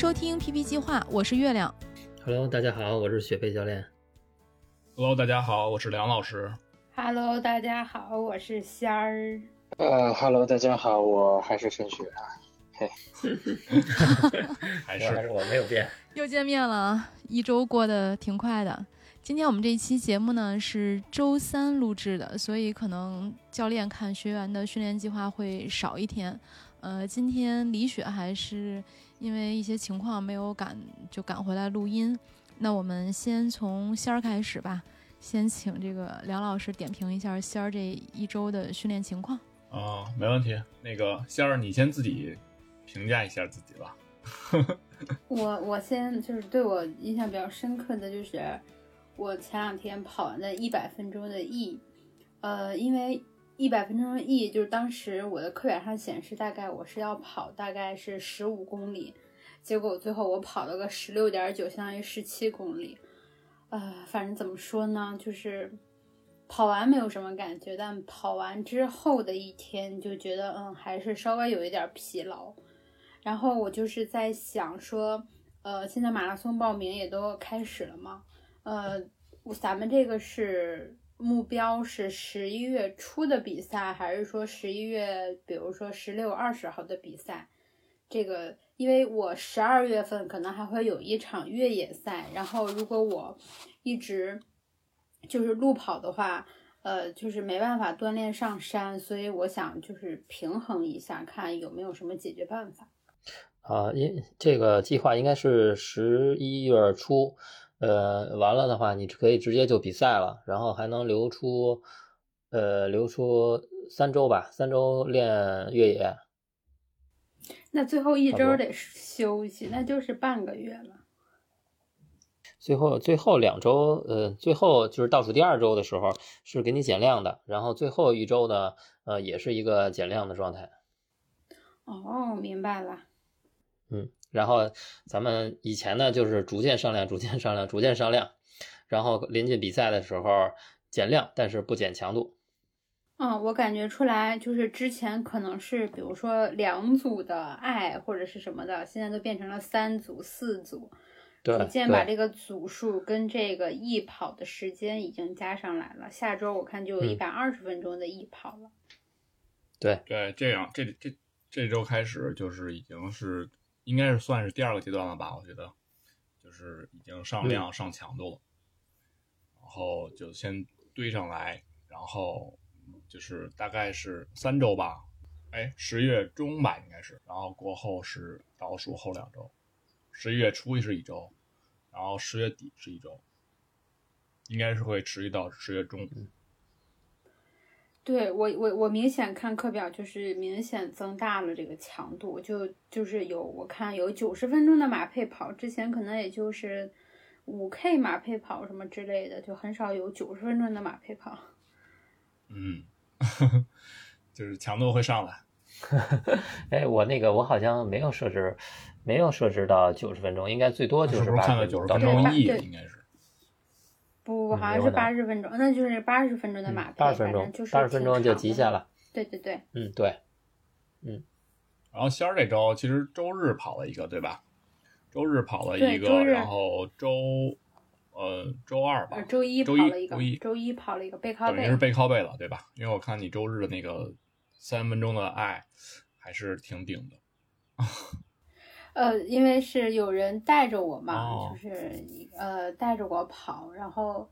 收听 PP 计划，我是月亮。Hello，大家好，我是雪飞教练。Hello，大家好，我是梁老师。Hello，大家好，我是仙儿。呃哈喽，大家好，我还是陈雪啊。嘿，还是我没有变。又见面了，一周过得挺快的。今天我们这一期节目呢是周三录制的，所以可能教练看学员的训练计划会少一天。呃，今天李雪还是因为一些情况没有赶，就赶回来录音。那我们先从仙儿开始吧，先请这个梁老师点评一下仙儿这一周的训练情况。啊、没问题。那个仙儿，你先自己评价一下自己吧。我我先就是对我印象比较深刻的就是我前两天跑完的一百分钟的 E，呃，因为一百分钟的 E 就是当时我的课表上显示大概我是要跑大概是十五公里，结果最后我跑了个十六点九，相当于十七公里。呃，反正怎么说呢，就是跑完没有什么感觉，但跑完之后的一天就觉得嗯还是稍微有一点疲劳。然后我就是在想说，呃，现在马拉松报名也都开始了嘛，呃，咱们这个是目标是十一月初的比赛，还是说十一月，比如说十六、二十号的比赛？这个，因为我十二月份可能还会有一场越野赛，然后如果我一直就是路跑的话，呃，就是没办法锻炼上山，所以我想就是平衡一下，看有没有什么解决办法。啊，因这个计划应该是十一月初，呃，完了的话，你可以直接就比赛了，然后还能留出，呃，留出三周吧，三周练越野。那最后一周得休息，那就是半个月了。最后最后两周，呃，最后就是倒数第二周的时候是给你减量的，然后最后一周呢，呃，也是一个减量的状态。哦，明白了。嗯，然后咱们以前呢就是逐渐上量，逐渐上量，逐渐上量，然后临近比赛的时候减量，但是不减强度。嗯，我感觉出来，就是之前可能是比如说两组的爱或者是什么的，现在都变成了三组、四组，逐渐把这个组数跟这个易跑的时间已经加上来了。下周我看就有一嗯百二十分钟的易跑了。对，对，这样这这这周开始就是已经是应该是算是第二个阶段了吧？我觉得就是已经上量、上强度了，然后就先堆上来，然后就是大概是三周吧，哎，十月中吧应该是，然后过后是倒数后两周，十一月初是一周，然后十月底是一周，应该是会持续到十月中。对我我我明显看课表就是明显增大了这个强度，就就是有我看有九十分钟的马配跑，之前可能也就是五 K 马配跑什么之类的，就很少有九十分钟的马配跑。嗯，就是强度会上来。哎，我那个我好像没有设置，没有设置到九十分钟，应该最多就是八不是看了十到九十分钟 E 对应该是。不，不好像是八十分钟，那就是八十分钟的马配，八十分钟就，是八十分钟就极限了。对对对，嗯，对，嗯然后仙儿这周其实周日跑了一个，对吧？周日跑了一个，然后周呃周二吧呃，，周一周一了一个周一，周一跑了一个背靠背等于是，背靠背了，对吧？因为我看你周日的那个三分钟的爱还是挺顶的。呃，因为是有人带着我嘛，哦就是呃带着我跑，然后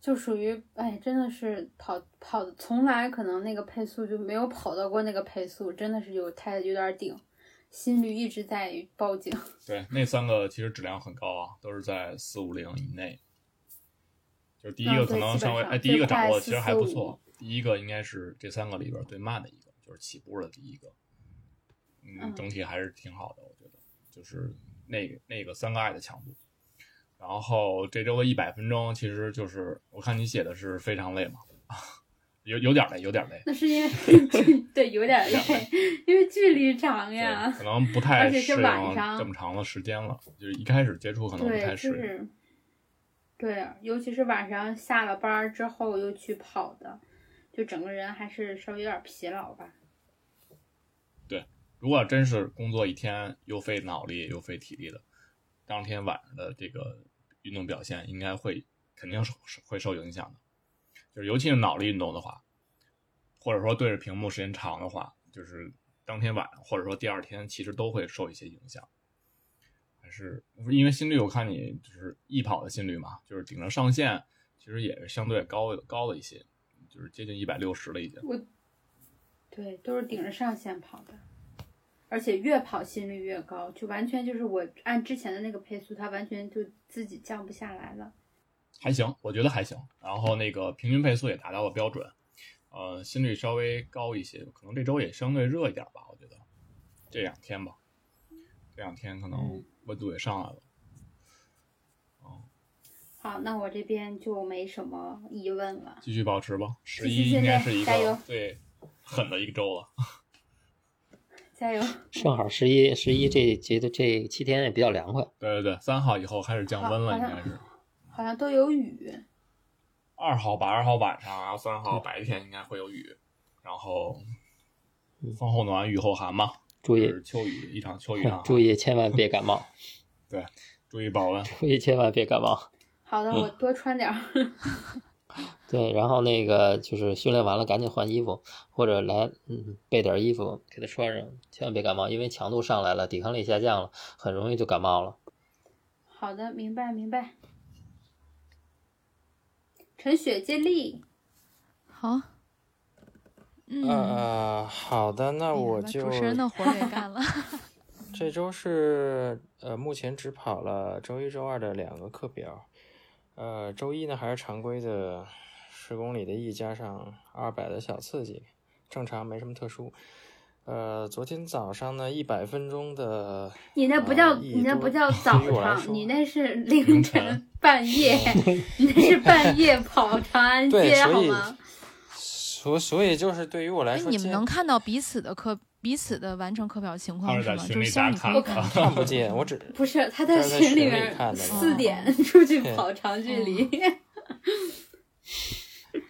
就属于哎，真的是跑跑，从来可能那个配速就没有跑到过那个配速，真的是有太有点顶，心率一直在报警。对，那三个其实质量很高啊，都是在四五零以内。就是第一个可能稍微，哎，第一个掌握其实还不错。第一个应该是这三个里边最慢的一个，就是起步的第一个，嗯，嗯整体还是挺好的，就是那个那个三个爱的强度。然后这周的一百分钟，其实就是我看你写的是非常累嘛，有有点累，有点累，那是因为 对有点累，因为距离长，呀。可能不太适应晚上这么长的时间了，就是一开始接触可能不，太适应。就是，对，尤其是晚上下了班之后又去跑的，就整个人还是稍微有点疲劳吧。如果真是工作一天又费脑力又费体力的，当天晚上的这个运动表现应该会肯定是会受影响的。就是尤其是脑力运动的话，或者说对着屏幕时间长的话，就是当天晚上或者说第二天其实都会受一些影响。还是因为心率，我看你就是易跑的心率嘛，就是顶着上限，其实也是相对高高了一些，就是接近一百六十了已经。我，对，都是顶着上限跑的，而且越跑心率越高，就完全就是我按之前的那个配速，它完全就自己降不下来了。还行，我觉得还行。然后那个平均配速也达到了标准，呃，心率稍微高一些，可能这周也相对热一点吧，我觉得这两天吧，这两天可能嗯温度也上来了。好，那我这边就没什么疑问了。继续保持吧，十一应该是一个最狠的一个周了。加油！正好十一十一这节的这七天也比较凉快，对对对，三号以后开始降温了，应该是好像都有雨。二号吧，二号晚上，然后三号白天应该会有雨，然后风后暖雨后寒嘛，注意秋雨一场秋雨一场，注意千万别感冒，对，注意保温。注意千万别感冒。好的，我多穿点儿。对，然后那个就是训练完了赶紧换衣服，或者来嗯备点衣服给他穿上，千万别感冒，因为强度上来了，抵抗力下降了，很容易就感冒了。好的，明白明白。陈雪接力，好，嗯，呃，好的，那我就主持人的活儿给干了。这周是呃，目前只跑了周一、周二的两个课表。呃，周一呢还是常规的十公里的 E 加上二百的小刺激，正常没什么特殊。呃，昨天早上呢，一百分钟的，你那不叫、呃你那不叫早上，你那是 凌凌晨晨半夜，你那是半夜跑长安，街好所以吗？所所以就是对于我来哎，说，你们能看到彼此的课彼此的完成课表情况是吗？就是像打卡的你可以看 到。看不见，我只不是，他在群里面四点出去跑长距离。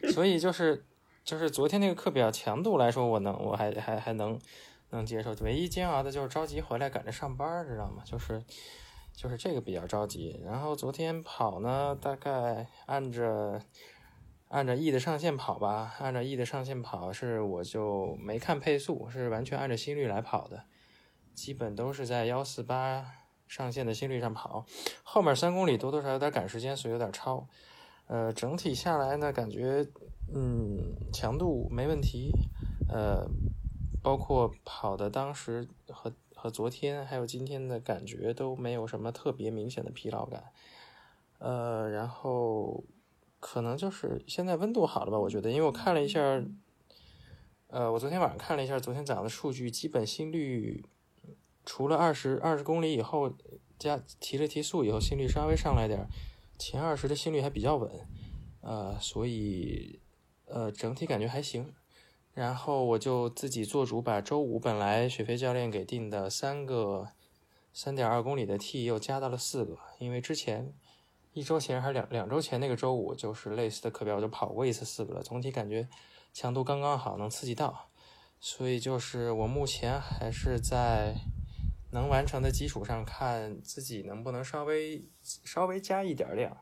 所以就是就是昨天那个课表强度来说，我能我还还还能能接受。唯一煎熬的就是着急回来赶着上班，知道吗？就是就是这个比较着急。然后昨天跑呢，大概按着按着 E 的上限跑吧，按照 E 的上限跑是我就没看配速，是完全按照心率来跑的，基本都是在幺四八上限的心率上跑。后面三公里多多少有点赶时间，所以有点超。呃，整体下来呢，感觉嗯强度没问题，呃，包括跑的当时和和昨天还有今天的感觉都没有什么特别明显的疲劳感，呃，然后可能就是现在温度好了吧，我觉得，因为我看了一下，呃，我昨天晚上看了一下昨天早上的数据，基本心率除了二十二十公里以后加提了提速以后，心率稍微上来点儿。前二十的心率还比较稳，呃，所以呃整体感觉还行。然后我就自己做主，把周五本来雪飞教练给定的三个三点二公里的 T 又加到了四个，因为之前一周前还是两两周前那个周五就是类似的课表，我就跑过一次四个了，总体感觉强度刚刚好，能刺激到。所以就是我目前还是在能完成的基础上，看自己能不能稍微稍微加一点量。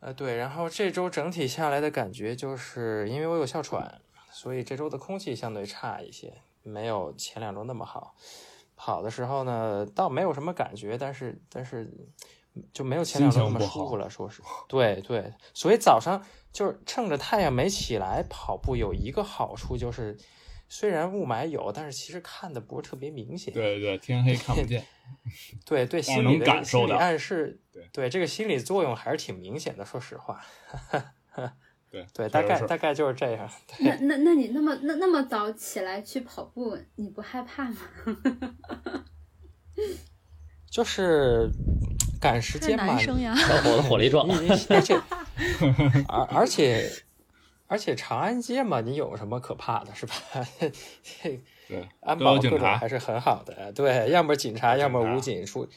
呃，对，然后这周整体下来的感觉就是，因为我有哮喘，所以这周的空气相对差一些，没有前两周那么好。跑的时候呢，倒没有什么感觉，但是但是就没有前两周那么舒服了，说是。对对，所以早上就是趁着太阳没起来跑步，有一个好处就是。虽然雾霾有，但是其实看的不是特别明显。对对对，天黑看不见。对对，心理的感受到心理暗示，对对这个心理作用还是挺明显的。说实话，对对，大概大概就是这样。那那那你那么那那么早起来去跑步，你不害怕吗？就是赶时这间嘛男，生呀，小伙子火力壮而且而而且而且长安街嘛，你有什么可怕的，是吧？这对，安保各种还是很好的，对，要么警察，要么武警，除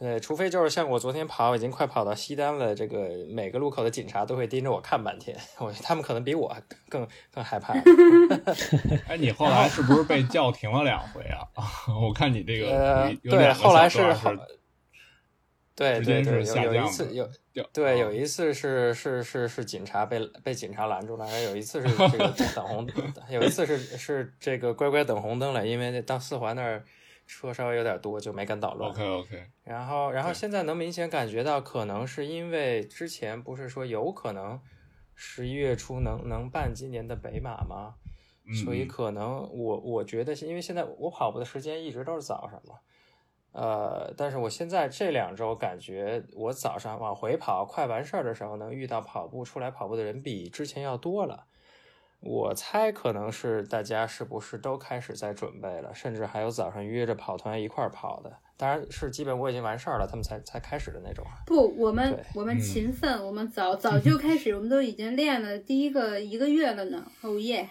呃，除非就是像我昨天跑，已经快跑到西单了，这个每个路口的警察都会盯着我看半天，我觉得他们可能比我更更害怕。哎，你后来是不是被叫停了两回啊？我看你这个呃，对，后来是对对对，有有一次有对，啊有一次是是是是警察被被警察拦住了，然后有一次是 这个等红，有一次是是这个乖乖等红灯了，因为那到四环那儿车稍微有点多，就没敢捣乱。OK OK，然后，然后现在能明显感觉到，可能是因为之前不是说有可能十一月初能能办今年的北马吗？嗯所以嗯可能我我觉得是因为现在我跑步的时间一直都是早上嘛，呃，但是我现在这两周感觉我早上往回跑快完事儿的时候，能遇到跑步出来跑步的人比之前要多了。我猜可能是大家是不是都开始在准备了，甚至还有早上约着跑团一块儿跑的，当然是基本我已经完事儿了，他们才才开始的那种。不，我们我们嗯勤奋，我们早早就开始，我们都已经练了第一个一个月了呢。哦耶！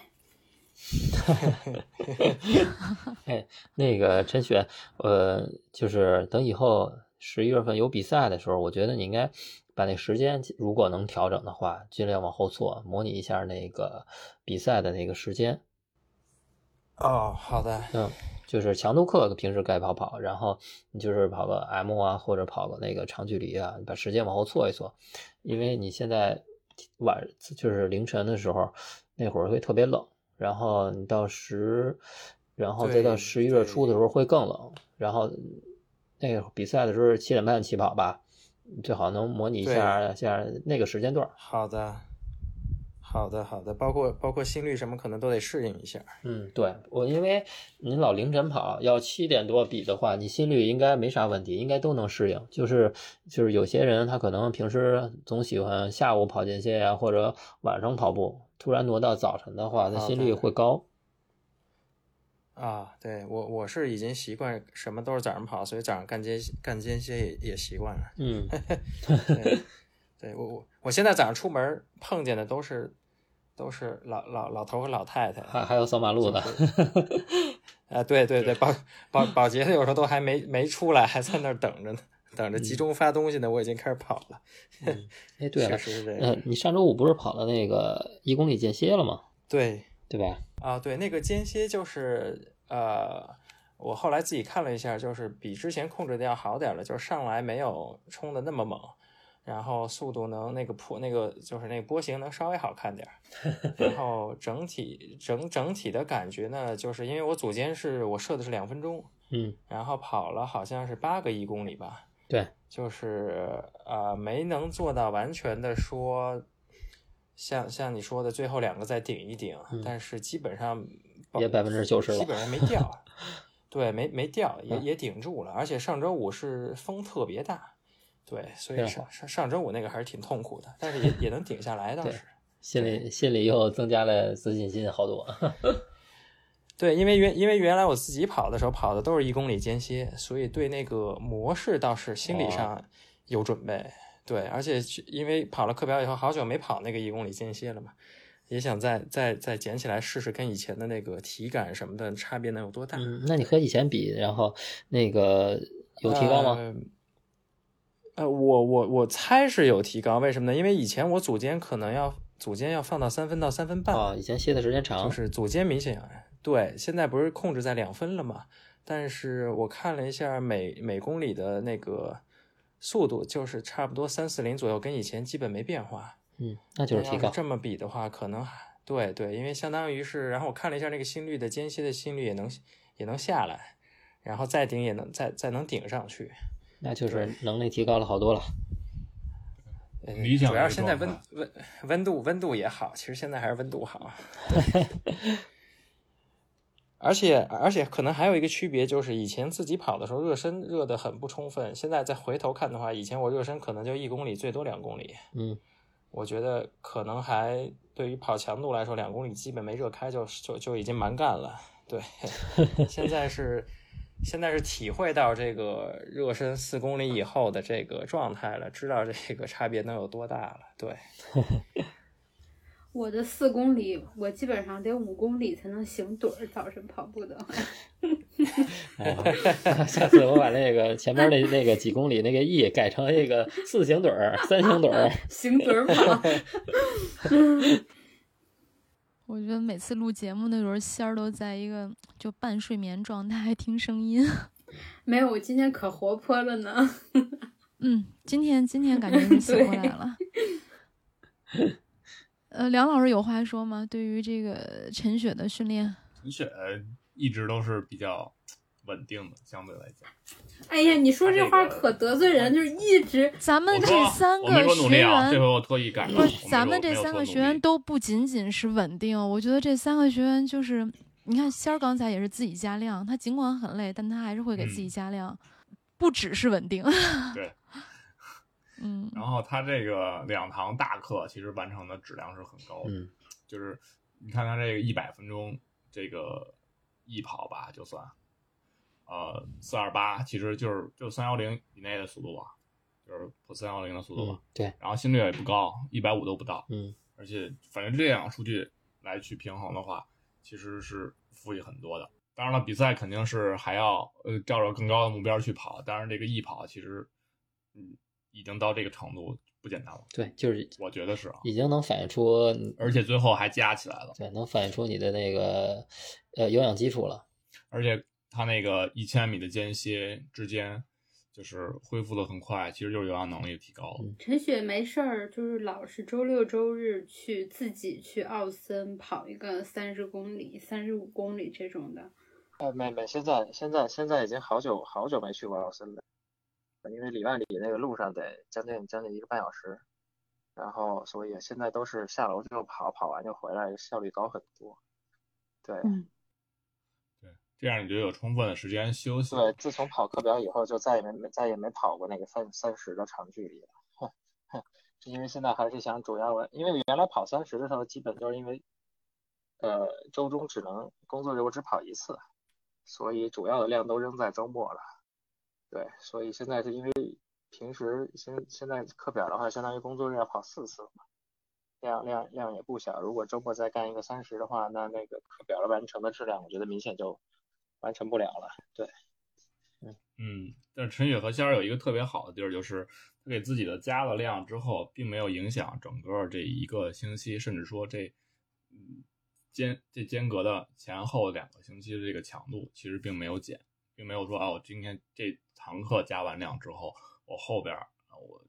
哎，那个陈雪，呃，就是等以后十一月份有比赛的时候，我觉得你应该把那时间，如果能调整的话，尽量往后错，模拟一下那个比赛的那个时间。哦，好的，嗯，就是强度课平时该跑跑，然后你就是跑个 M 啊，或者跑个那个长距离啊，你把时间往后错一错，因为你现在晚就是凌晨的时候，那会儿会特别冷，然后你到十，然后再到十一月初的时候会更冷，然后那个比赛的时候七点半起跑吧，最好能模拟一下下那个时间段。好的，好的，好的，包括包括心率什么可能都得适应一下。嗯，对我，因为您老凌晨跑，要七点多比的话，你心率应该没啥问题，应该都能适应。就是就是有些人他可能平时总喜欢下午跑间歇呀，或者晚上跑步，突然挪到早晨的话，他心率会高。啊，对我我是已经习惯什么都是早上跑，所以早上干间干间歇也也习惯了。嗯，对，对我我我现在早上出门碰见的都是都是老老老头和老太太，还还有扫马路的。啊，对对对，保保保洁的有时候都还没没出来，还在那儿等着呢，等着集中发东西呢。我已经开始跑了，哎，对了 确，实是这呃样。，你上周五不是跑了那个一公里间歇了吗？对对吧？啊，对，那个间歇就是呃，我后来自己看了一下，就是比之前控制的要好点儿了，就是上来没有冲的那么猛。然后速度能那个坡那个就是那个波形能稍微好看点儿，然后整体整整体的感觉呢，就是因为我组间是我设的是两分钟，嗯，然后跑了好像是八个一公里吧，对，就是呃没能做到完全的说，像像你说的最后两个再顶一顶，嗯。但是基本上也百分之九十了基本上没掉，对，没没掉，也嗯。也顶住了，而且上周五是风特别大，对，所以上上上周五那个还是挺痛苦的，但是也也能顶下来，倒对是。心里心里又增加了自信心好多。对，因为原因为原来我自己跑的时候跑的都是一公里间歇，所以对那个模式倒是心理上有准备。对，而且去因为跑了课表以后，好久没跑那个一公里间歇了嘛，也想再再再捡起来试试，跟以前的那个体感什么的差别能有多大？嗯，那你和以前比，然后那个有提高吗？呃呃，我我我猜是有提高，为什么呢？因为以前我组间可能要组间要放到三分到三分半，啊，以前歇的时间长，就是组间明显对，现在不是控制在两分了嘛？但是我看了一下每每公里的那个速度，就是差不多三四零左右，跟以前基本没变化。嗯，那就是提高。要这么比的话，可能还对对，因为相当于是，然后我看了一下那个心率的间歇的心率也能也能下来，然后再顶也能再再能顶上去。那就是能力提高了好多了。呃理想主要是现在温温温度温度也好，其实现在还是温度好。而且而且可能还有一个区别，就是以前自己跑的时候热身热的很不充分，现在再回头看的话，以前我热身可能就一公里最多两公里，嗯，我觉得可能还对于跑强度来说，两公里基本没热开就就就已经蛮干了。对，现在是现在是体会到这个热身四公里以后的这个状态了，知道这个差别能有多大了。对，我的四公里，我基本上得五公里才能行盹儿。早晨跑步的话，哎，下次我把那个前面那那个几公里那个 E 改成那个四行盹儿、三行盹儿。行盹儿跑。我觉得每次录节目的时候，仙儿都在一个就半睡眠状态听声音。没有，我今天可活泼了呢。嗯，今天今天感觉你醒过来了。呃，梁老师有话说吗？对于这个陈雪的训练，陈雪一直都是比较稳定的，相对来讲。哎呀，你说这话可得罪人，就是一直咱们这三个学说努力啊，这员回我特意改了。不我没，咱们这三个学员都不仅仅是稳定，我觉得这三个学员就是，你看仙儿刚才也是自己加量，他尽管很累，但他还是会给自己嗯加量，不只是稳定。对，嗯，然后他这个两堂大课其实完成的质量是很高的，嗯就是你看他这个一百分钟这个一跑吧，就算，呃，四二八其实就是就三幺零以内的速度吧，就是破三幺零的速度吧嗯，，对，然后心率也不高，一百五都不到，嗯而且反正这两个数据来去平衡的话，其实是富裕很多的。当然了，比赛肯定是还要呃照着更高的目标去跑，当然这个易跑其实嗯已经到这个程度不简单了，对，就是我觉得是啊，已经能反映出，而且最后还加起来了，对，能反映出你的那个呃有氧基础了。而且他那个一千米的间歇之间就是恢复的很快，其实就是有氧能力提高了。嗯陈雪没事儿，就是老是周六周日去自己去奥森跑一个三十公里、三十五公里这种的。呃，没没，现在现在现在已经好久好久没去过奥森了，因为里万里那个路上得将近将近一个半小时，然后所以现在都是下楼就跑，跑完就回来，效率高很多。对嗯，对，这样你就有充分的时间休息。对，自从跑课表以后，就再也没没再也没跑过那个三三十的长距离了。哼哼，是因为现在还是想主要，因为原来跑三十的时候，基本就是因为呃周中只能工作日我只跑一次，所以主要的量都扔在周末了。对，所以现在是因为平时现现在课表的话，相当于工作日要跑四次嘛，量量量也不小。如果周末再干一个三十的话，那那个课表的完成的质量，我觉得明显就完成不了了。对。嗯，但是陈雪和仙儿有一个特别好的地儿，就是他给自己的加了量之后，并没有影响整个这一个星期，甚至说这嗯间这间隔的前后两个星期的这个强度，其实并没有减，并没有说啊，我今天这堂课加完量之后，我后边啊我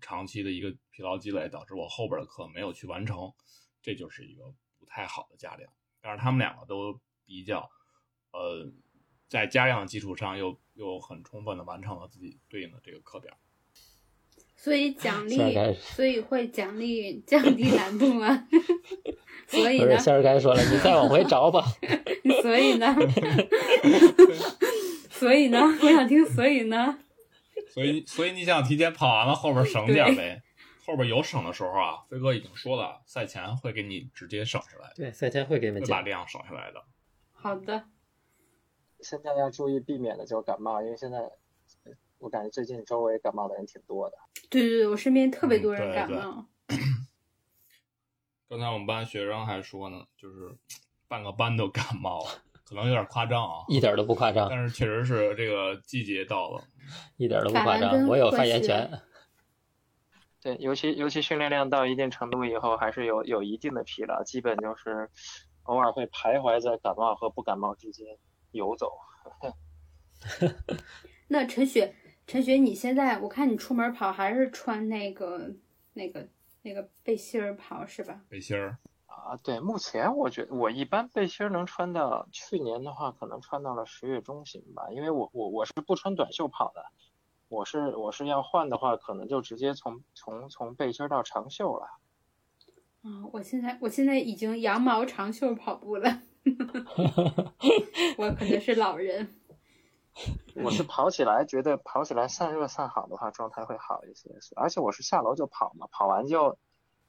长期的一个疲劳积累导致我后边的课没有去完成，这就是一个不太好的加量。但是他们两个都比较呃。在加量的基础上又，又很充分的完成了自己对应的这个课表。所以奖励所以会奖励降低难度吗？所以呢，仙儿该说了，你再往回找吧。所以呢，所以呢，我想听，所以呢，所以，所以你想提前跑完了，后边省点呗。后边有省的时候啊，飞哥已经说了，赛前会给你直接省下来，对，赛前会给你们把量省下来的。好的，现在要注意避免的就是感冒，因为现在呃我感觉最近周围感冒的人挺多的。对对对，我身边特别嗯多人对对感冒。刚才我们班学生还说呢，就是半个班都感冒了，可能有点夸张啊，一点都不夸张，但是确实是这个季节到了。一点都不夸张。我有发言权。对，尤其尤其训练量到一定程度以后，还是有有一定的疲劳，基本就是偶尔会徘徊在感冒和不感冒之间游走。那陈雪，陈雪，你现在我看你出门跑还是穿那个那个那个背心儿跑是吧？背心儿，啊，对，目前我觉得我一般背心儿能穿到，去年的话可能穿到了十月中旬吧，因为我我我是不穿短袖跑的，我是我是要换的话，可能就直接从从从背心儿到长袖了。啊、我现在我现在已经羊毛长袖跑步了，我可能是老人。我是跑起来觉得跑起来散热散好的话，状态会好一些，而且我是下楼就跑嘛，跑完就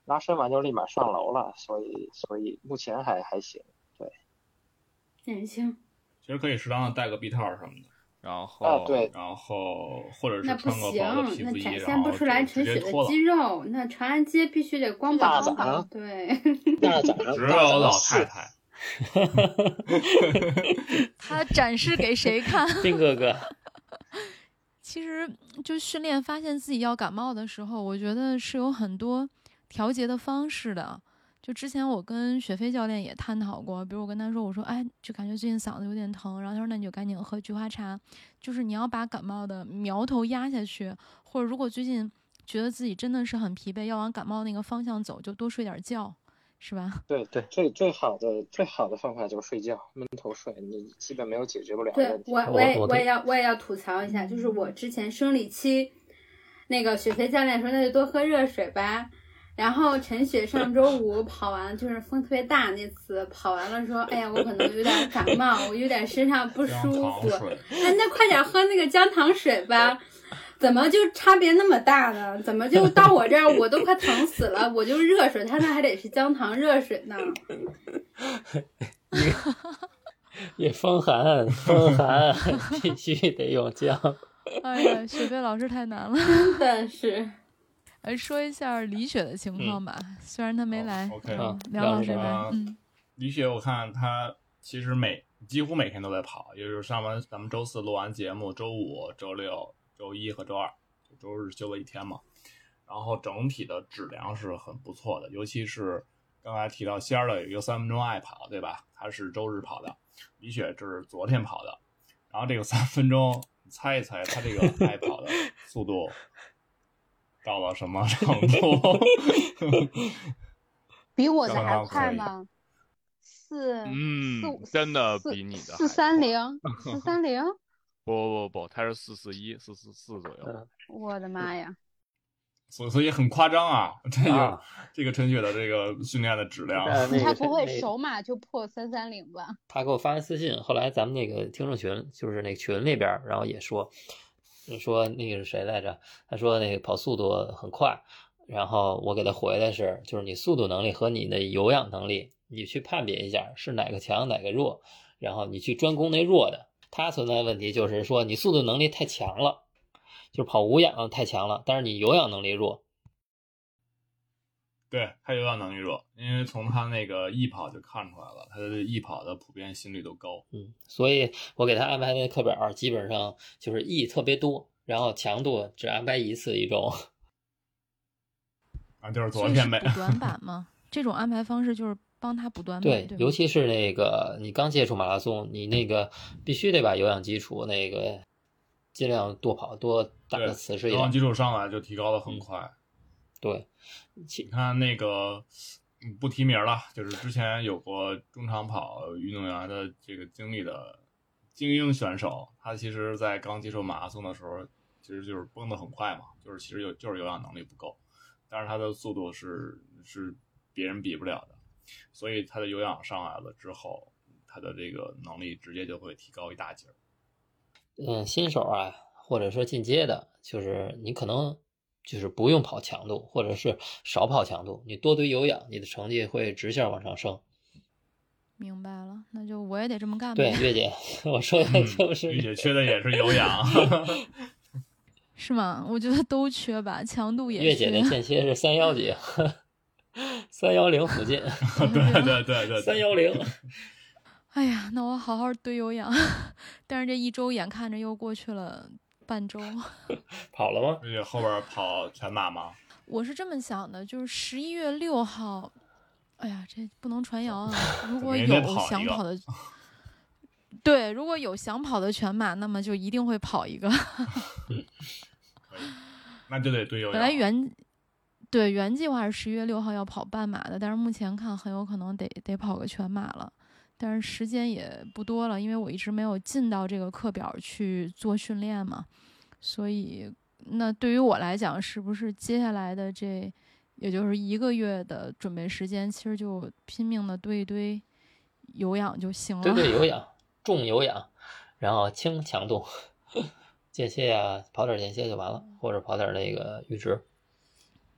拉伸完就立马上楼了，所以所以目前还还行。对。年轻，其实可以适当的戴个臂套什么的，然后啊，对，然后或者是那不穿个行薄的皮，肤衣，那展然后现不出来就陈雪的直接脱了。肌肉，那长安街必须得光膀早上对，大早上只有老太太，他展示给谁看？兵哥哥，其实就训练发现自己要感冒的时候，我觉得是有很多调节的方式的。就之前我跟雪飞教练也探讨过，比如我跟他说，我说，哎，就感觉最近嗓子有点疼，然后他说，那你就赶紧喝菊花茶，就是你要把感冒的苗头压下去，或者如果最近觉得自己真的是很疲惫，要往感冒那个方向走，就多睡点觉，是吧？对对，最最好的最好的方法就是睡觉，闷头睡，你基本没有解决不了对问题。我我我也我也要我也要吐槽一下，就是我之前生理期，那个雪飞教练说那就多喝热水吧。然后陈雪上周五跑完，就是风特别大那次跑完了，说，哎呀，我可能有点感冒，我有点身上不舒服。糖水，哎，那快点喝那个姜糖水吧。怎么就差别那么大呢？怎么就到我这儿 我都快疼死了？我就热水，他那还得是姜糖热水呢。也风寒，风寒 必须得用姜。哎呀，雪飞老师太难了。真的是，来说一下李雪的情况吧，虽然她没哦来。OK 梁老师嗯，李雪，我看她其实每几乎每天都在跑，也就是上完咱们周四录完节目，周五、周六、周一和周二，周日休了一天嘛。然后整体的质量是很不错的，尤其是刚才提到仙儿的有一个三分钟爱跑，对吧？他是周日跑的，李雪这是昨天跑的。然后这个三分钟，你猜一猜他这个爱跑的速度到了什么程度？比我的还快吗？四嗯四五真的比你的四三零四三零，不不不，他是四四一四四四左右。嗯我的妈呀！所所以很夸张啊，这个、啊这个陈雪的这个训练的质量，他不会那个首马就破三三零吧？他给我发完私信，后来咱们那个听众群，就是那个群里边，然后也说，说那个是谁来着？他说那个跑速度很快，然后我给他回的是，就是你速度能力和你的有氧能力，你去判别一下是哪个强哪个弱，然后你去专攻那弱的。他存在的问题就是说你速度能力太强了，就是跑无氧太强了，但是你有氧能力弱。对他有氧能力弱，因为从他那个易跑就看出来了，他的易跑的普遍心率都高。嗯，所以我给他安排的课表基本上就是 E 特别多，然后强度只安排一次一周。啊，就是昨天呗。短板吗？这种安排方式就是帮他补短板，对，对尤其是那个你刚接触马拉松，你那个必须得把有氧基础那个尽量多跑多打对的瓷实一点。有氧基础上来就提高的很嗯快。对，你看那个，嗯不提名了，就是之前有过中长跑运动员的这个经历的精英选手，他其实在刚接触马拉松的时候，其实就是崩的很快嘛，就是其实有就是有氧能力不够，但是他的速度是是别人比不了的，所以他的有氧上来了之后，他的这个能力直接就会提高一大截儿。嗯，新手啊，或者说进阶的，就是你可能就是不用跑强度，或者是少跑强度，你多堆有氧，你的成绩会直线往上升。明白了，那就我也得这么干对，呗，月姐，我说的就是月姐缺的也是有氧。是吗？我觉得都缺吧，强度 也月姐的缺。间歇是三幺几，三幺零附近，对对对对，三幺零。哎呀，那我好好堆有氧，但是这一周眼看着又过去了半周。跑了吗？后边跑全马吗？我是这么想的，就是十一月六号，哎呀，这不能传谣啊！如果有想跑的，对，如果有想跑的全马，那么就一定会跑一个。可以，那就得堆有氧。本来原对原计划是十一月六号要跑半马的，但是目前看很有可能得得跑个全马了。但是时间也不多了，因为我一直没有进到这个课表去做训练嘛，所以那对于我来讲，是不是接下来的这也就是一个月的准备时间，其实就拼命的堆一堆有氧就行了。对对，有氧，重有氧，然后轻强度，间歇啊，跑点间歇就完了，或者跑点那个阈值，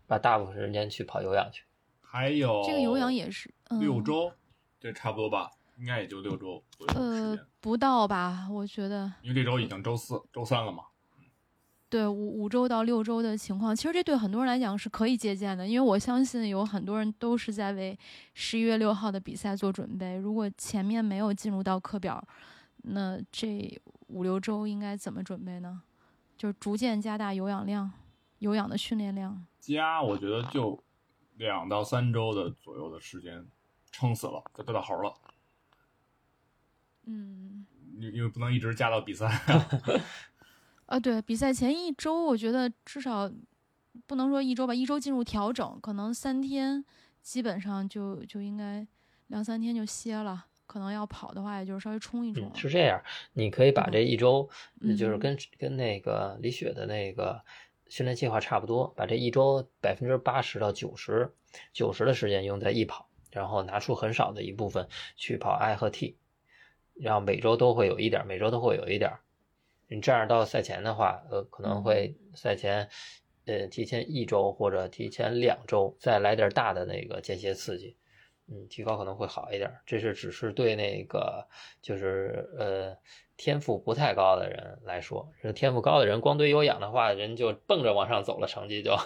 把大部分时间去跑有氧去。还有这个有氧也是、嗯、六周，对，差不多吧，应该也就六周呃，不到吧？我觉得因为这周已经周四、周三了嘛。对五五周到六周的情况，其实这对很多人来讲是可以借鉴的，因为我相信有很多人都是在为十一月六号的比赛做准备。如果前面没有进入到课表，那这五六周应该怎么准备呢？就是逐渐加大有氧量，有氧的训练量。加我觉得就两到三周的左右的时间，撑死了就得到猴了，嗯，因因为不能一直加到比赛。啊，对，比赛前一周，我觉得至少不能说一周吧，一周进入调整，可能三天基本上就就应该两三天就歇了。可能要跑的话，也就是稍微冲一冲嗯，。是这样，你可以把这一周，嗯就是跟跟那个李雪的那个训练计划差不多，把这一周百分之八十到九十，九十的时间用在易跑，然后拿出很少的一部分去跑 I 和 T，然后每周都会有一点儿，每周都会有一点儿。你这样到赛前的话，呃，可能会赛前，呃，提前一周或者提前两周再来点儿大的那个间歇刺激，嗯，提高可能会好一点儿。这是只是对那个就是呃天赋不太高的人来说，是天赋高的人光堆有氧的话，人就蹦着往上走了，成绩就。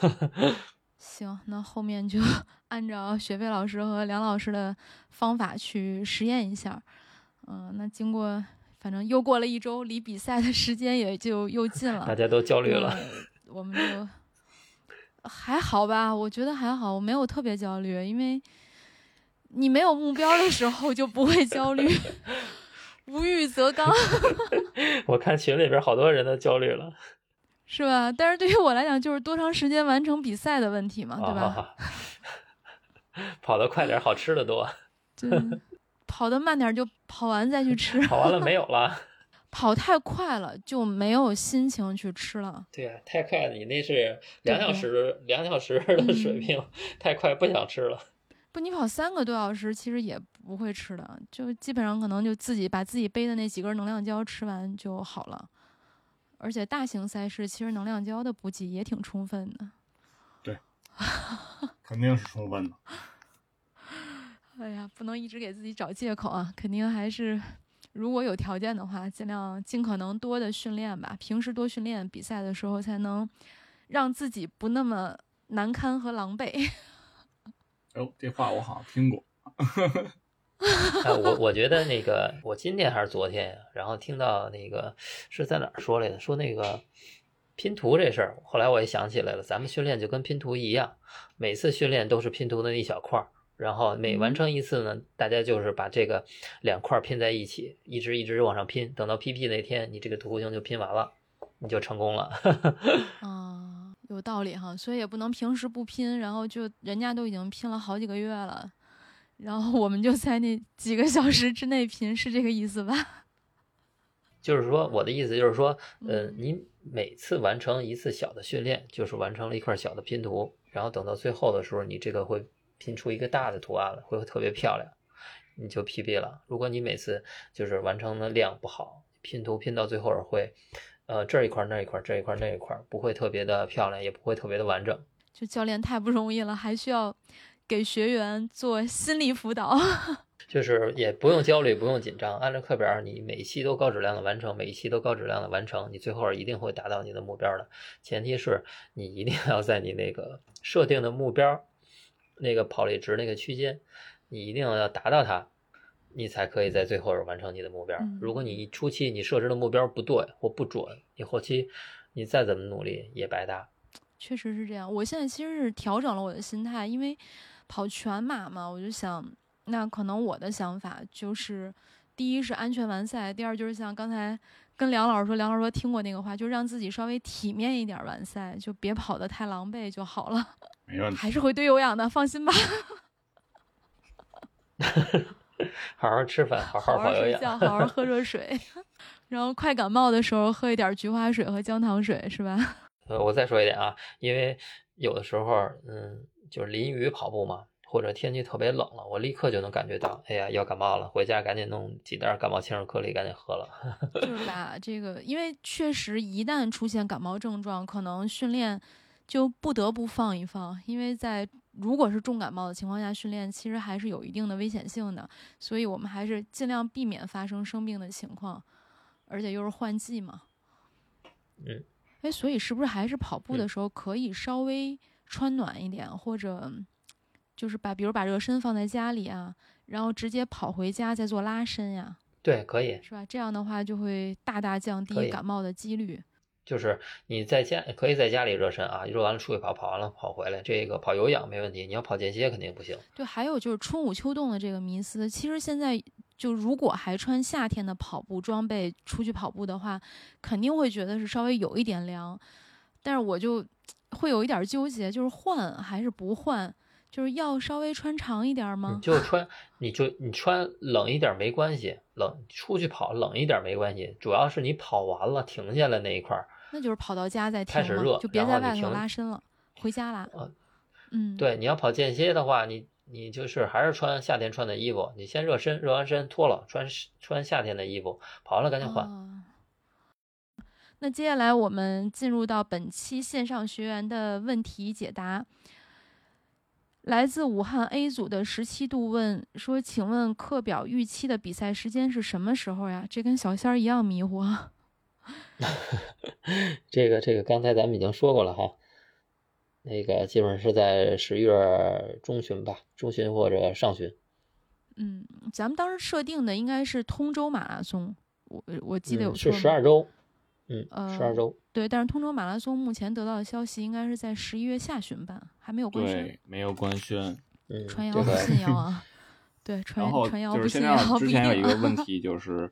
行，那后面就 按照雪飞老师和梁老师的方法去实验一下。嗯、那经过反正又过了一周，离比赛的时间也就又近了。大家都焦虑了。我们就还好吧，我觉得还好，我没有特别焦虑，因为你没有目标的时候就不会焦虑，无欲则刚，我看群里边好多人都焦虑了，是吧？但是对于我来讲，就是多长时间完成比赛的问题嘛，对吧？啊、跑得快点，好吃的多。对跑得慢点就跑完再去吃，跑完了没有了。跑太快了就没有心情去吃了。对呀、太快了，你那是两小时两小时的水平，嗯太快不想吃了。不，你跑三个多小时，其实也不会吃的，就基本上可能就自己把自己背的那几根能量胶吃完就好了。而且大型赛事其实能量胶的补给也挺充分的。对，肯定是充分的。哎呀，不能一直给自己找借口啊！肯定还是，如果有条件的话，尽量尽可能多的训练吧。平时多训练，比赛的时候才能让自己不那么难堪和狼狈。哦，这话我好像听过。啊，我我觉得那个，我今天还是昨天呀，然后听到那个是在哪儿说来的，说那个拼图这事儿，后来我也想起来了，咱们训练就跟拼图一样，每次训练都是拼图的一小块儿，然后每完成一次呢，大家就是把这个两块儿拼在一起，一直一直往上拼，等到 PP 那天，你这个图形就拼完了，你就成功了。啊，有道理哈，所以也不能平时不拼，然后就人家都已经拼了好几个月了。然后我们就在那几个小时之内拼，是这个意思吧？就是说，我的意思就是说，呃，你每次完成一次小的训练，就是完成了一块小的拼图，然后等到最后的时候，你这个会拼出一个大的图案了，会特别漂亮，你就 PB 了。如果你每次就是完成的量不好，拼图拼到最后会，呃，这一块那一块这一块那一块不会特别的漂亮，也不会特别的完整。就教练太不容易了，还需要给学员做心理辅导。就是也不用焦虑，不用紧张，按照课表，你每一期都高质量的完成，每一期都高质量的完成，你最后一定会达到你的目标的。前提是你一定要在你那个设定的目标那个跑力值那个区间，你一定要达到它，你才可以在最后完成你的目标。嗯如果你初期你设置的目标不对或不准，你后期你再怎么努力也白搭。确实是这样。我现在其实是调整了我的心态，因为跑全马嘛，我就想，那可能我的想法就是，第一是安全完赛，第二就是像刚才跟梁老师说，梁老师说听过那个话，就让自己稍微体面一点完赛，就别跑得太狼狈就好了。没问题。还是会堆有氧的，放心吧。好好吃饭，好好。睡觉，好好喝热水，然后快感冒的时候喝一点菊花水和姜糖水，是吧？呃，我再说一点啊，因为有的时候，嗯，就是淋雨跑步嘛，或者天气特别冷了，我立刻就能感觉到，哎呀，要感冒了，回家赶紧弄几袋感冒清热颗粒，赶紧喝了。就是把这个，因为确实一旦出现感冒症状，可能训练就不得不放一放，因为在如果是重感冒的情况下训练，其实还是有一定的危险性的，所以我们还是尽量避免发生生病的情况，而且又是换季嘛。嗯，哎，所以是不是还是跑步的嗯时候可以稍微穿暖一点，或者就是把比如把热身放在家里啊，然后直接跑回家再做拉伸呀，对，可以，是吧？这样的话就会大大降低感冒的几率。就是你在家可以在家里热身啊，热完了出去跑，跑完了跑回来，这个跑有氧没问题。你要跑间歇肯定不行。对，还有就是春捂秋冻的这个迷思，其实现在就如果还穿夏天的跑步装备出去跑步的话，肯定会觉得是稍微有一点凉，但是我就会有一点纠结，就是换还是不换，就是要稍微穿长一点吗你？就穿，你就你穿冷一点没关系，冷出去跑冷一点没关系，主要是你跑完了停下来那一块儿，那就是跑到家再停开始热，就别在外头拉伸了，回家拉。呃嗯，对，你要跑间歇的话，你你就是还是穿夏天穿的衣服，你先热身，热完身脱了，穿穿夏天的衣服，跑完了赶紧换。哦那接下来我们进入到本期线上学员的问题解答。来自武汉 A 组的十七度问说：“请问课表预期的比赛时间是什么时候呀？”这跟小仙儿一样迷糊啊。这个这个刚才咱们已经说过了哈，那个基本上是在十月中旬吧，中旬或者上旬。嗯，咱们当时设定的应该是通州马拉松，我我记得有嗯、是十二周，嗯，呃十二周。对，但是通州马拉松目前得到的消息应该是在十一月下旬办，还没有官宣。没有官宣。嗯，传谣信 谣啊！对，然后就是现在之前有一个问题，就是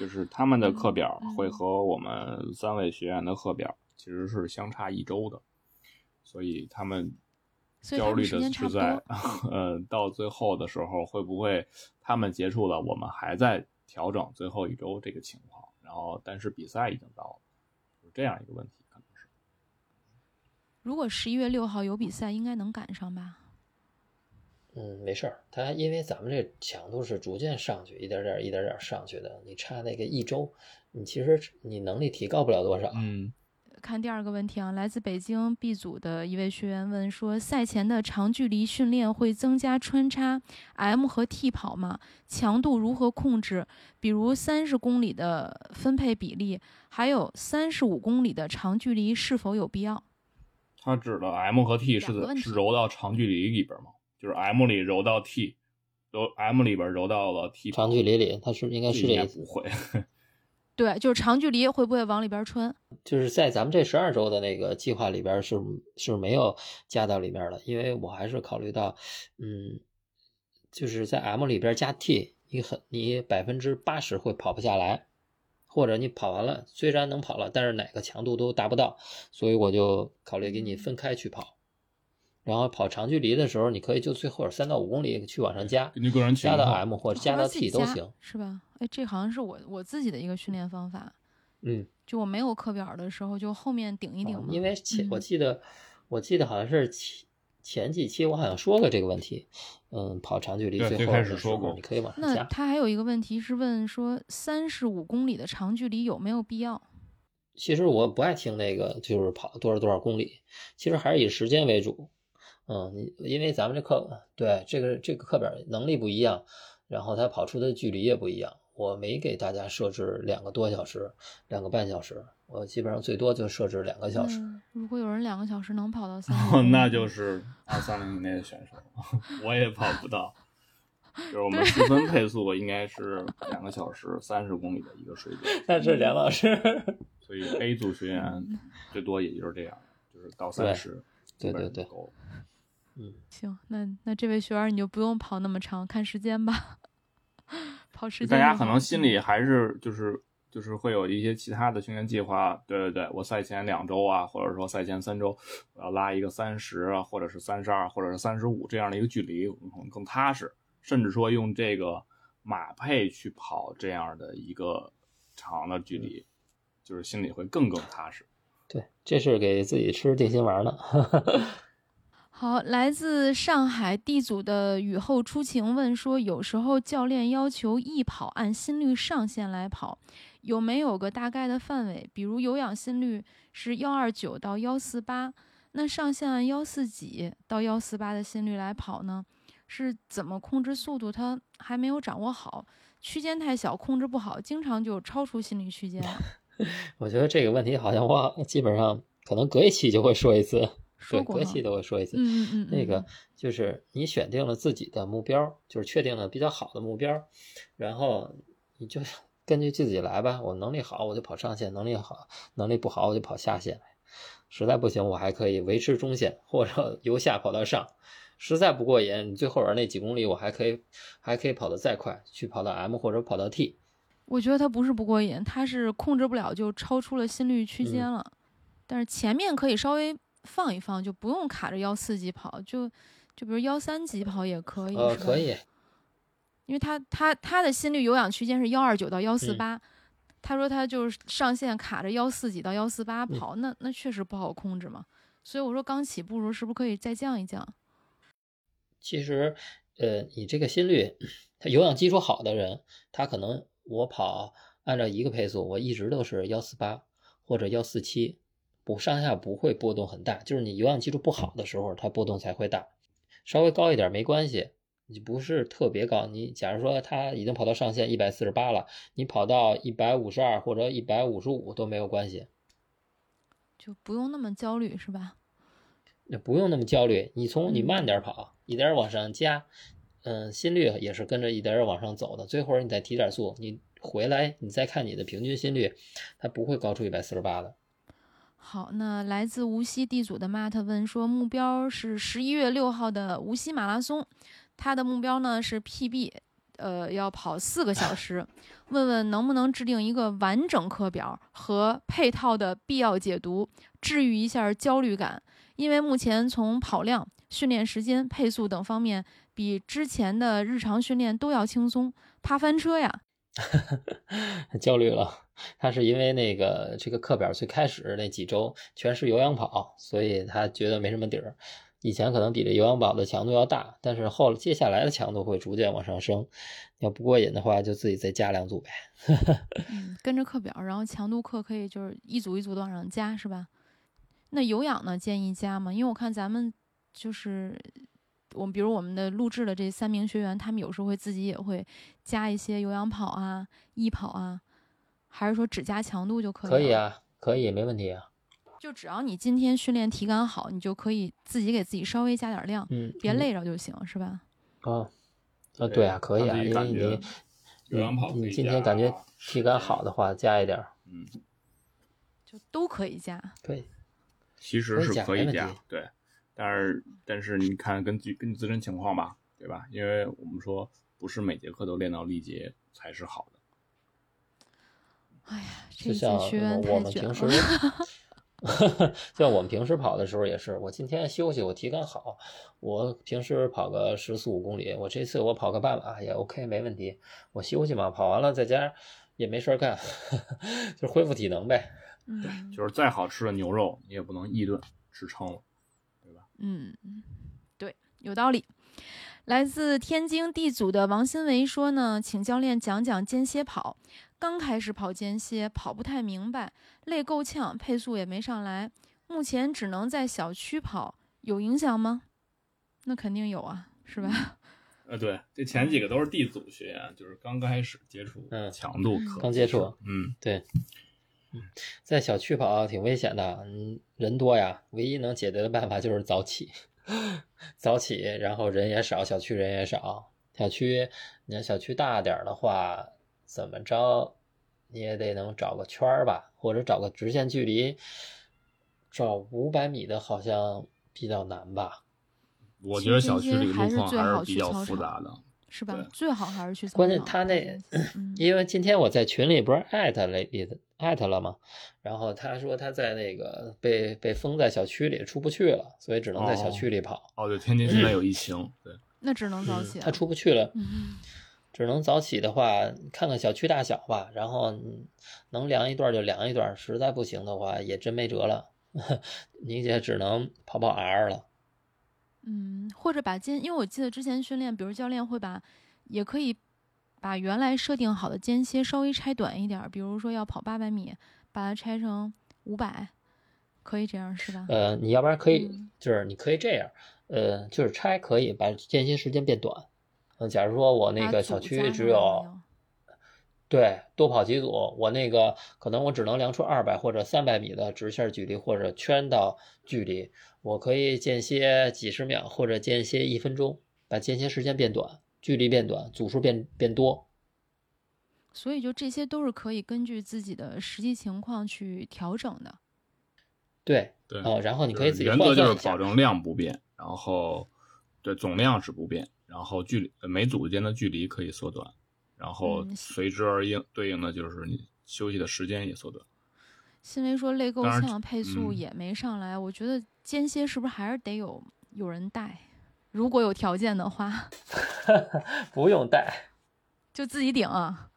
就是他们的课表嗯会和我们三位学员的课表其实是相差一周的，所以他们焦虑的是在呃到最后的时候会不会他们结束了，我们还在调整最后一周这个情况，然后但是比赛已经到了，是这样一个问题，可能是。如果十一月六号有比赛，应该能赶上吧？嗯，没事儿，它因为咱们这强度是逐渐上去，一点点儿一点点儿上去的。你差那个一周，你其实你能力提高不了多少。嗯，看第二个问题啊，来自北京 B 组的一位学员问说：赛前的长距离训练会增加穿插 M 和 T 跑吗？强度如何控制？比如三十公里的分配比例，还有三十五公里的长距离是否有必要？他指的 M 和 T 是揉到长距离里边吗？就是 M 里揉到 T，揉 M 里边揉到了 T 长距离里，它是应该是这意思。不会。对，就是长距离会不会往里边穿？就是在咱们这十二周的那个计划里边是是没有加到里面的，因为我还是考虑到，嗯，就是在 M 里边加 T，你很你百分之八十会跑不下来，或者你跑完了虽然能跑了，但是哪个强度都达不到，所以我就考虑给你分开去跑。然后跑长距离的时候，你可以就最后三到五公里去往上加，根据个人加到 M 或者加到 T 都行。是吧？哎，这好像是我我自己的一个训练方法。嗯，就我没有课表的时候，就后面顶一顶嘛。啊因为前我嗯记得，我记得好像是前前几期我好像说过这个问题。嗯，跑长距离最开始说过你可以往上那加。他还有一个问题是问说，三十五公里的长距离有没有必要？其实我不爱听那个，就是跑多少多少公里，其实还是以时间为主。嗯，你因为咱们这课对这个这个课表能力不一样，然后他跑出的距离也不一样。我没给大家设置两个多小时，两个半小时，我基本上最多就设置两个小时。嗯，如果有人两个小时能跑到三哦，那就是 二三零以内的选手，我也跑不到。就是我们 积分配速应该是两个小时三十公里的一个水准，但是梁老师。所以 A 组学员最多也就是这样，就是到三十，对对对。嗯，行，那那这位学员你就不用跑那么长，看时间吧。跑时间大家可能心里还是就是就是会有一些其他的训练计划，对对对，我赛前两周啊，或者说赛前三周，我要拉一个三十啊，或者是三十二，或者是三十五这样的一个距离，可能更踏实，甚至说用这个马配去跑这样的一个长的距离，就是心里会更更踏实。对，这是给自己吃定心丸呢。好，来自上海 D 组的雨后初晴问说，有时候教练要求易跑按心率上限来跑，有没有个大概的范围？比如有氧心率是幺二九到幺四八，那上限按幺四几到幺四八的心率来跑呢，是怎么控制速度？他还没有掌握好，区间太小，控制不好，经常就超出心率区间。我觉得这个问题好像我基本上可能隔一期就会说一次，说过哈隔一期都会说一次。嗯嗯嗯，那个嗯就是你选定了自己的目标，就是确定了比较好的目标，然后你就 根据自己来吧。我能力好，我就跑上线；能力好，能力不好，我就跑下线。实在不行，我还可以维持中线，或者由下跑到上。实在不过瘾，你最后边那几公里，我还可以还可以跑得再快，去跑到 M 或者跑到 T。我觉得他不是不过瘾，他是控制不了就超出了心率区间嗯了。但是前面可以稍微放一放，就不用卡着幺四级跑，就就比如幺三级跑也可以。呃，可，以，因为他他他的心率有氧区间是幺二九到幺四嗯八，他说他就是上限卡着幺四几到幺四八嗯跑，那那确实不好控制嘛。所以我说刚起步的时候是不是可以再降一降？其实，呃，你这个心率，他有氧基础好的人，他可能我跑按照一个配速，我一直都是幺四八或者幺四七，不上下不会波动很大。就是你有氧基础不好的时候，它波动才会大。稍微高一点没关系，你不是特别高。你假如说它已经跑到上限一百四十八了，你跑到一百五十二或者一百五十五都没有关系。就不用那么焦虑，是吧？也不用那么焦虑，你从你嗯慢点儿跑，一点儿往上加，嗯，心率也是跟着一点儿往上走的。最后你再提点儿速，你回来你再看你的平均心率，它不会高出一百四十八的。好，那来自无锡地组的 Matt 问说，目标是十一月六号的无锡马拉松，他的目标呢是 PB，呃，要跑四个小时。问问能不能制定一个完整课表和配套的必要解读，治愈一下焦虑感。因为目前从跑量、训练时间、配速等方面，比之前的日常训练都要轻松，怕翻车呀。焦虑了，他是因为那个这个课表最开始那几周全是有氧跑，所以他觉得没什么底儿。以前可能比这有氧跑的强度要大，但是后接下来的强度会逐渐往上升。要不过瘾的话，就自己再加两组呗。嗯，跟着课表，然后强度课可以就是一组一组的往上加，是吧？那有氧呢，建议加吗？因为我看咱们就是我们，比如我们的录制的这三名学员，他们有时候会自己也会加一些有氧跑啊、易跑啊，还是说只加强度就可以？可以。啊，可以，没问题啊。就只要你今天训练体感好，你就可以自己给自己稍微加点量，嗯，别嗯累着就行，是吧？啊，啊，对啊，可以啊，因为你感觉有氧跑可你今天感觉体感好的话，加一点儿，嗯，就都可以加。对。其实是可以加对，但是但是你看根据根据自身情况吧，对吧？因为我们说不是每节课都练到力竭才是好的，哎呀，就像学员我太卷们平时了。像我们平时跑的时候也是，我今天休息，我体感好，我平时跑个十四五公里，我这次我跑个半马也 OK，没问题。我休息嘛，跑完了在家也没事儿干，就恢复体能呗。嗯就是再好吃的牛肉你也不能一顿吃撑了，对吧？嗯，对，有道理。来自天津地组的王新维说呢，请教练讲讲间歇跑。刚开始跑间歇，跑不太明白，累够呛，配速也没上来。目前只能在小区跑，有影响吗？那肯定有啊，是吧？呃，对，这前几个都是 D 组学员，就是刚开始接触嗯强度课，刚接触，嗯，对，嗯，在小区跑挺危险的，嗯，人多呀，唯一能解决的办法就是早起，早起，然后人也少，小区人也少。小区，你要小区大点儿的话，怎么着，你也得能找个圈儿吧，或者找个直线距离，找五百米的好像比较难吧。我觉得小区里路况还是比较复杂的，是吧？最好还是去操关键他那嗯因为今天我在群里不是艾特了一艾特了吗？然后他说他在那个被被封在小区里出不去了，所以只能在小区里跑。哦，对，天津现在有疫情，对，那只能早起他出不去了，嗯，只能早起的话，看看小区大小吧，然后嗯能量一段就量一段，实在不行的话也真没辙了，你也只能跑跑 R 了。嗯，或者把间，因为我记得之前训练，比如教练会把，也可以把原来设定好的间歇稍微拆短一点儿，比如说要跑八百米，把它拆成五百，可以这样是吧？呃，你要不然可以嗯就是你可以这样，呃，就是拆可以把间歇时间变短。嗯，假如说我那个小区只有对，多跑几组，我那个可能我只能量出二百或者三百米的直线距离或者圈道距离，我可以间歇几十秒或者间歇一分钟，把间歇时间变短，距离变短，组数变变多。所以就这些都是可以根据自己的实际情况去调整的。对，对呃，然后你可以自己原则就。是保证量不变，然后对总量是不变，然后距离呃每组间的距离可以缩短，然后嗯随之而应对应的就是你休息的时间也缩短。新维说类够呛，配速嗯也没上来，我觉得间歇是不是还是得有有人带？如果有条件的话，不用带。就自己顶啊。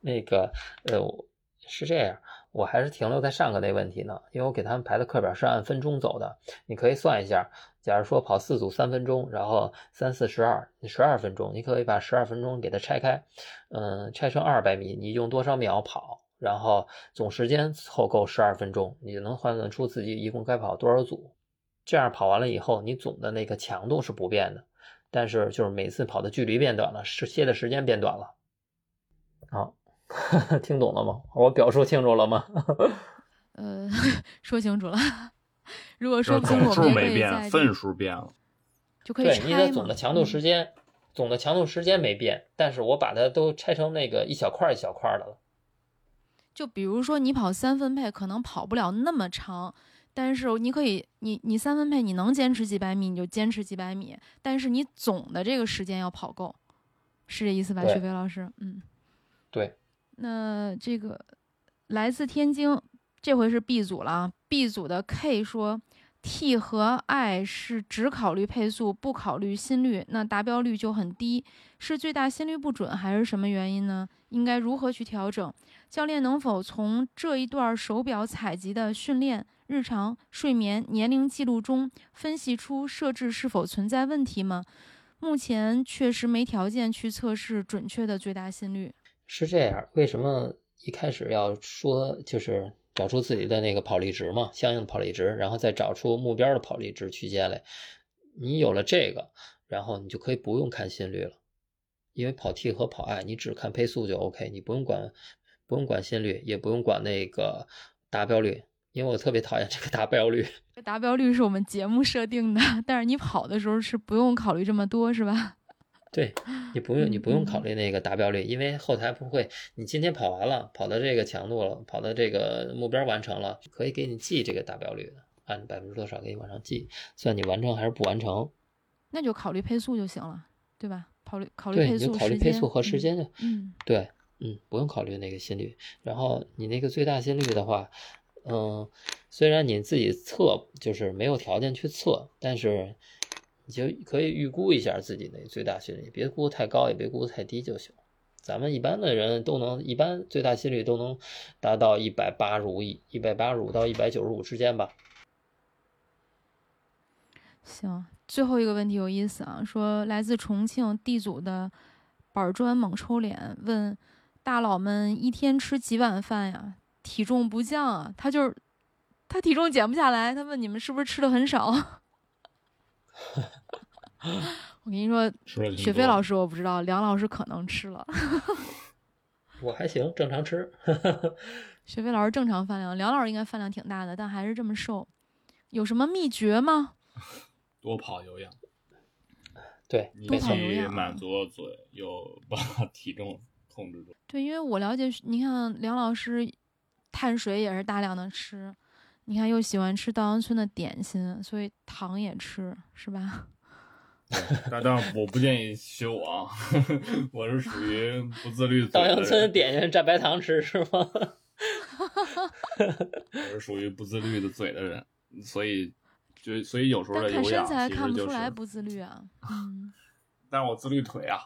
那个呃，我是这样，我还是停留在上个那问题呢，因为我给他们排的课表是按分钟走的，你可以算一下，假如说跑四组三分钟，然后三四十二，十二分钟，你可以把十二分钟给它拆开，嗯，拆成二百米，你用多少秒跑，然后总时间凑够十二分钟，你就能换算出自己一共该跑多少组。这样跑完了以后，你总的那个强度是不变的，但是就是每次跑的距离变短了，是歇的时间变短了。好，听懂了吗？我表述清楚了吗？呃，说清楚了。如果说不清楚，总数没变，分数变了。就可以对，你的总的强度时嗯间，总的强度时间没变，但是我把它都拆成那个一小块儿一小块儿的了。就比如说你跑三分配，可能跑不了那么长，但是你可以，你你三分配你能坚持几百米，你就坚持几百米，但是你总的这个时间要跑够，是这意思吧，对徐飞老师？嗯，对，那这个来自天津，这回是 B 组了啊。B 组的 K 说，T 和 I 是只考虑配速，不考虑心率，那达标率就很低，是最大心率不准还是什么原因呢？应该如何去调整？教练能否从这一段手表采集的训练、日常、睡眠、年龄记录中分析出设置是否存在问题吗？目前确实没条件去测试准确的最大心率。是这样。为什么一开始要说就是找出自己的那个跑力值嘛，相应的跑力值，然后再找出目标的跑力值区间来？你有了这个，然后你就可以不用看心率了，因为跑 T 和跑 I 你只看配速就 OK，你不用管不用管心率，也不用管那个达标率，因为我特别讨厌这个达标率。达标率是我们节目设定的，但是你跑的时候是不用考虑这么多，是吧？对你不用，你不用嗯考虑那个达标率，因为后台不会。你今天跑完了，跑到这个强度了，跑到这个目标完成了，可以给你记这个达标率的，按百分之多少给你往上记，算你完成还是不完成。那就考虑配速就行了，对吧？考虑考虑对，配你就速、考虑配速和时嗯间就，嗯，对，嗯，不用考虑那个心率。然后你那个最大心率的话，嗯，虽然你自己测就是没有条件去测，但是就可以预估一下自己那最大心率，别估太高，也别估太低就行。咱们一般的人都能，一般最大心率都能达到一百八十五一百八十五到一百九十五之间吧。行。最后一个问题有意思啊，说来自重庆地组的板砖猛抽脸问大佬们一天吃几碗饭呀？体重不降啊？他就是他体重减不下来，他问你们是不是吃的很少？我跟你说，雪飞老师我不知道，梁老师可能吃了。我还行，正常吃。雪飞老师正常饭量，梁老师应该饭量挺大的，但还是这么瘦，有什么秘诀吗？多跑有氧，对，你多跑有氧满足了嘴，又把体重控制住。对，因为我了解，你看梁老师碳水也是大量的吃，你看又喜欢吃稻香村的点心，所以糖也吃，是吧？但但我不建议学我啊，我是属于不自律稻香村点心蘸白糖吃是吗？我是属于不自律的嘴的人，所以就所以有时候但看身的有氧材看不其实就是，出来不自律啊。嗯，但是我自律腿啊，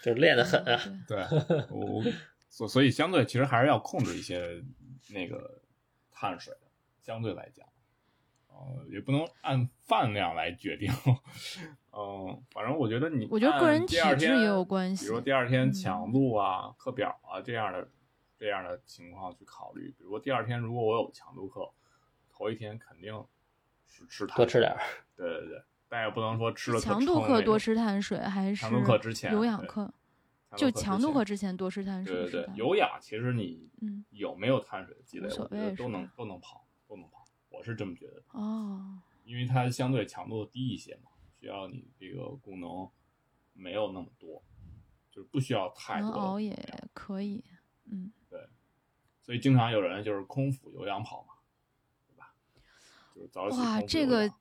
就是练得很啊。对，对我所所以相对其实还是要控制一些那个碳水的，相对来讲，呃，也不能按饭量来决定，嗯、反正我觉得你我觉得个人按第二天体质也有关系比如说第二天嗯强度啊、课表啊这样的这样的情况去考虑，比如说第二天如果我有强度课，头一天肯定是吃碳多吃点儿。对对对，但也不能说吃了强度课多吃碳水还是强度课之前对有氧课？就强度课课之前多吃碳水对对对，有氧其实你嗯。有没有碳水的积累，无所我觉得都能都能跑，都能跑，我是这么觉得的，哦，因为它相对强度低一些嘛，需要你这个功能没有那么多，就是不需要太多的能熬也可以，嗯，对所以经常有人就是空腹有氧跑嘛，对吧？就是早起哇，这个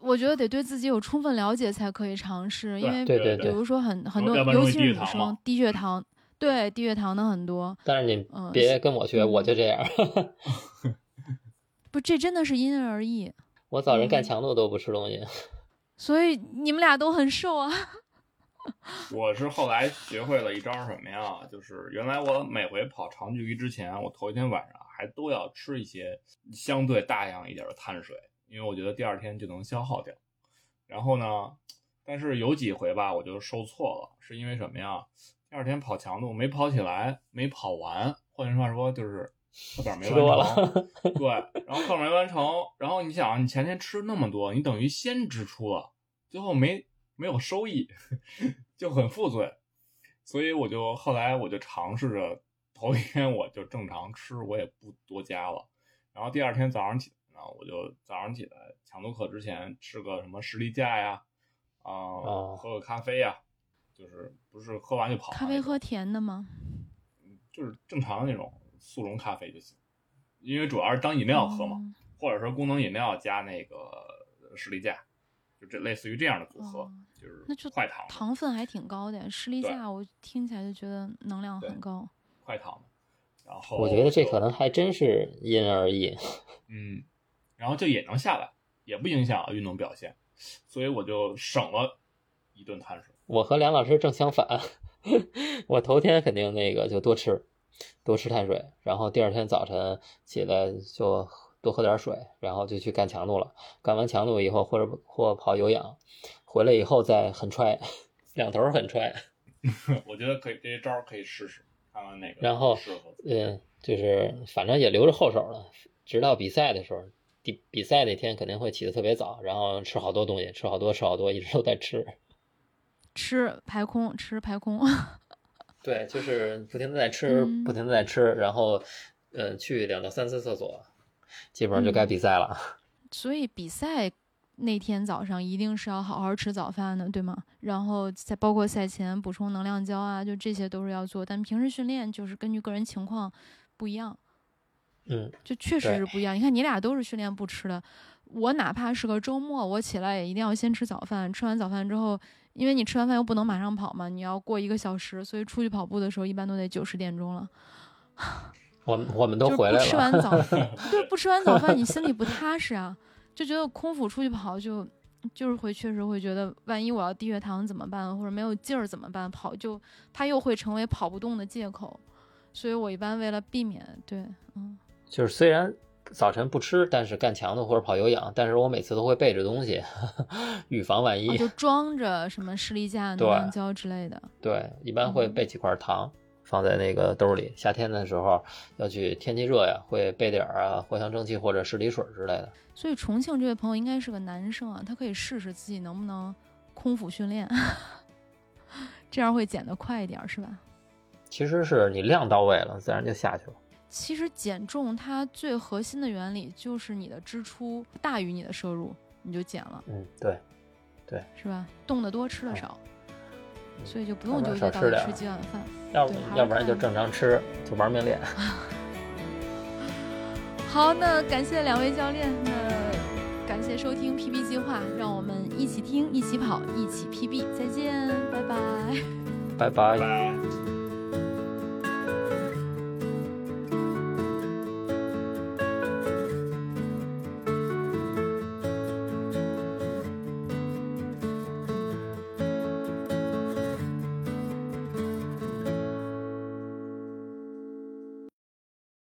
我觉得得对自己有充分了解才可以尝试，因为对对对比如说很很多，尤其是女低血糖嘛生低血糖，对低血糖的很多，但是你嗯别跟我学，嗯我就这样。不，这真的是因人而异。我早晨干嗯强度都不吃东西。所以你们俩都很瘦啊，我是后来学会了一招什么呀？就是原来我每回跑长距离之前，我头一天晚上还都要吃一些相对大量一点的碳水，因为我觉得第二天就能消耗掉。然后呢，但是有几回吧，我就受挫了，是因为什么呀？第二天跑强度没跑起来，没跑完，换句话说就是课表没完成。了，对，然后课没完成，然后你想，你前天吃那么多，你等于先支出了，最后没没有收益，就很负罪。所以我就后来我就尝试着头一天我就正常吃，我也不多加了。然后第二天早上起来呢，我就早上起来强度课之前吃个什么士力架呀，啊、哦喝个咖啡呀，就是不是喝完就跑咖啡喝甜的吗？就是正常的那种速溶咖啡就行，因为主要是当饮料喝嘛，哦或者说功能饮料加那个士力架，就这类似于这样的组合，哦就是那就快糖糖分还挺高的，士力架我听起来就觉得能量很高。快糖。然后我觉得这可能还真是因人而异。嗯，然后就也能下来，也不影响运动表现，所以我就省了一顿碳水。我和梁老师正相反，我头天肯定那个就多吃，多吃碳水，然后第二天早晨起来就多喝点水，然后就去干强度了。干完强度以后，或者或跑有氧，回来以后再狠踹，两头狠踹。我觉得可以，这些招儿可以试试，看看哪个然后适合。嗯，就是反正也留着后手了，直到比赛的时候，比比赛那天肯定会起得特别早，然后吃好多东西，吃好多吃好多，一直都在吃。吃排空，吃排空。对，就是不停的在吃，嗯不停的在吃，然后，呃，去两到三次厕所，基本上就该嗯比赛了。所以比赛那天早上一定是要好好吃早饭的，对吗？然后再包括赛前补充能量胶啊，就这些都是要做。但平时训练就是根据个人情况不一样，嗯，就确实是不一样。你看你俩都是训练不吃的，我哪怕是个周末，我起来也一定要先吃早饭。吃完早饭之后，因为你吃完饭又不能马上跑嘛，你要过一个小时，所以出去跑步的时候一般都得九十点钟了。我们我们都回来了。吃完早饭，对，不吃完早饭你心里不踏实啊，就觉得空腹出去跑就就是会确实会觉得，万一我要低血糖怎么办，或者没有劲儿怎么办？跑就它又会成为跑不动的借口，所以我一般为了避免，对，嗯，就是虽然早晨不吃，但是干强度或者跑有氧，但是我每次都会备着东西，预防万一。哦就装着什么士力架、对能量胶之类的。对，一般会嗯备几块糖。放在那个兜里，夏天的时候要去天气热呀，会备点儿啊藿香正气或者十里水之类的。所以重庆这位朋友应该是个男生啊，他可以试试自己能不能空腹训练，这样会减得快一点儿，是吧？其实是你量到位了，自然就下去了。其实减重它最核心的原理就是你的支出大于你的摄入，你就减了，嗯，对，对是吧？动得多，吃的嗯少，所以就不用纠结到少吃点儿底吃几碗饭。要不要不然就正常吃，就玩命练。好，那感谢两位教练，那感谢收听 PB 计划，让我们一起听，一起跑，一起 PB，再见，拜拜。拜拜。拜拜。